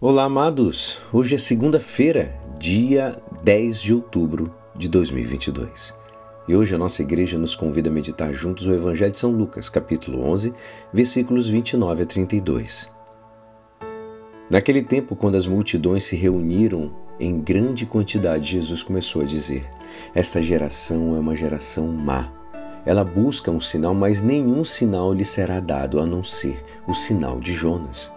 Olá, amados! Hoje é segunda-feira, dia 10 de outubro de 2022. E hoje a nossa igreja nos convida a meditar juntos o Evangelho de São Lucas, capítulo 11, versículos 29 a 32. Naquele tempo, quando as multidões se reuniram em grande quantidade, Jesus começou a dizer: Esta geração é uma geração má. Ela busca um sinal, mas nenhum sinal lhe será dado a não ser o sinal de Jonas.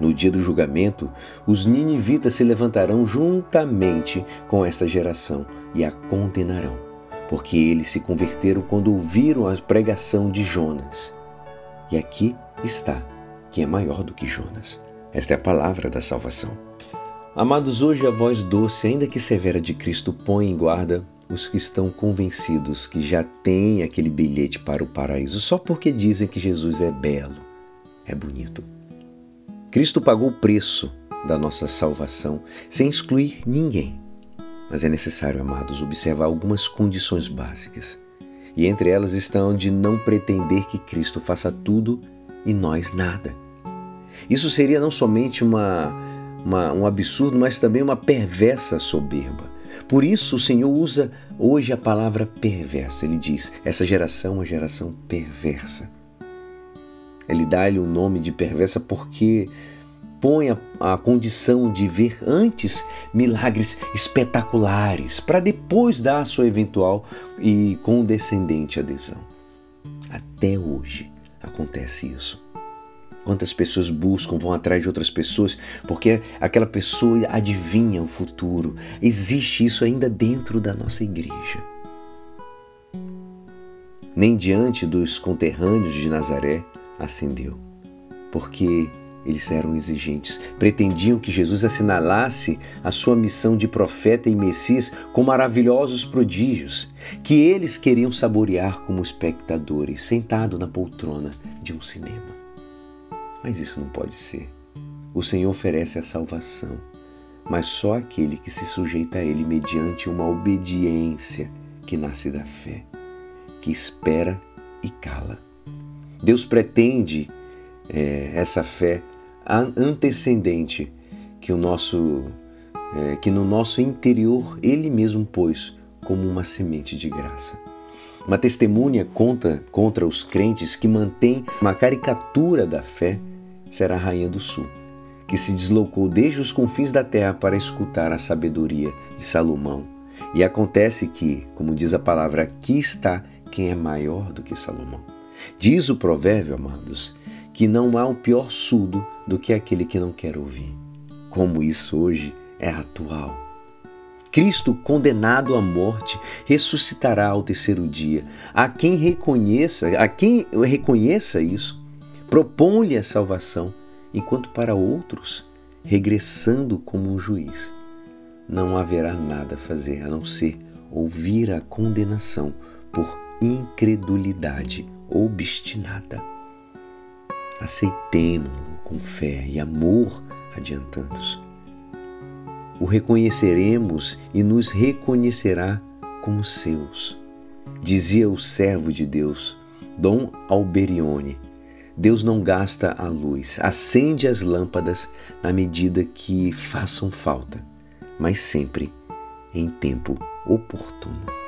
No dia do julgamento, os ninivitas se levantarão juntamente com esta geração e a condenarão, porque eles se converteram quando ouviram a pregação de Jonas. E aqui está quem é maior do que Jonas. Esta é a palavra da salvação. Amados, hoje a voz doce, ainda que severa de Cristo, põe em guarda os que estão convencidos que já têm aquele bilhete para o paraíso só porque dizem que Jesus é belo, é bonito. Cristo pagou o preço da nossa salvação sem excluir ninguém. Mas é necessário, amados, observar algumas condições básicas. E entre elas estão de não pretender que Cristo faça tudo e nós nada. Isso seria não somente uma, uma, um absurdo, mas também uma perversa soberba. Por isso o Senhor usa hoje a palavra perversa. Ele diz: essa geração é uma geração perversa. Ele dá-lhe o nome de perversa porque põe a, a, condição de ver antes milagres espetaculares, para depois dar a sua eventual e condescendente adesão. Até hoje acontece isso. Quantas pessoas buscam, vão atrás de outras pessoas porque aquela pessoa adivinha o futuro. Existe isso ainda dentro da nossa igreja. Nem diante dos conterrâneos de Nazaré acendeu, porque eles eram exigentes, pretendiam que Jesus assinalasse a sua missão de profeta e Messias com maravilhosos prodígios, que eles queriam saborear como espectadores, sentado na poltrona de um cinema. Mas isso não pode ser. O Senhor oferece a salvação, mas só aquele que se sujeita a Ele mediante uma obediência que nasce da fé, que espera e cala. Deus pretende é, essa fé antecedente que o nosso é, que no nosso interior Ele mesmo pôs como uma semente de graça. Uma testemunha conta contra os crentes que mantém uma caricatura da fé será a rainha do sul, que se deslocou desde os confins da terra para escutar a sabedoria de Salomão. E acontece que, como diz a palavra, aqui está quem é maior do que Salomão. Diz o provérbio, amados, que não há um pior surdo do que aquele que não quer ouvir. Como isso hoje é atual. Cristo, condenado à morte, ressuscitará ao terceiro dia. A quem reconheça, a quem reconheça isso, propõe-lhe a salvação, enquanto para outros, regressando como um juiz, não haverá nada a fazer a não ser ouvir a condenação por incredulidade obstinada. Aceitemo-lo com fé e amor adiantando-os. O reconheceremos e nos reconhecerá como seus. Dizia o servo de Deus, Dom Alberione, Deus não gasta a luz, acende as lâmpadas na medida que façam falta, mas sempre em tempo oportuno.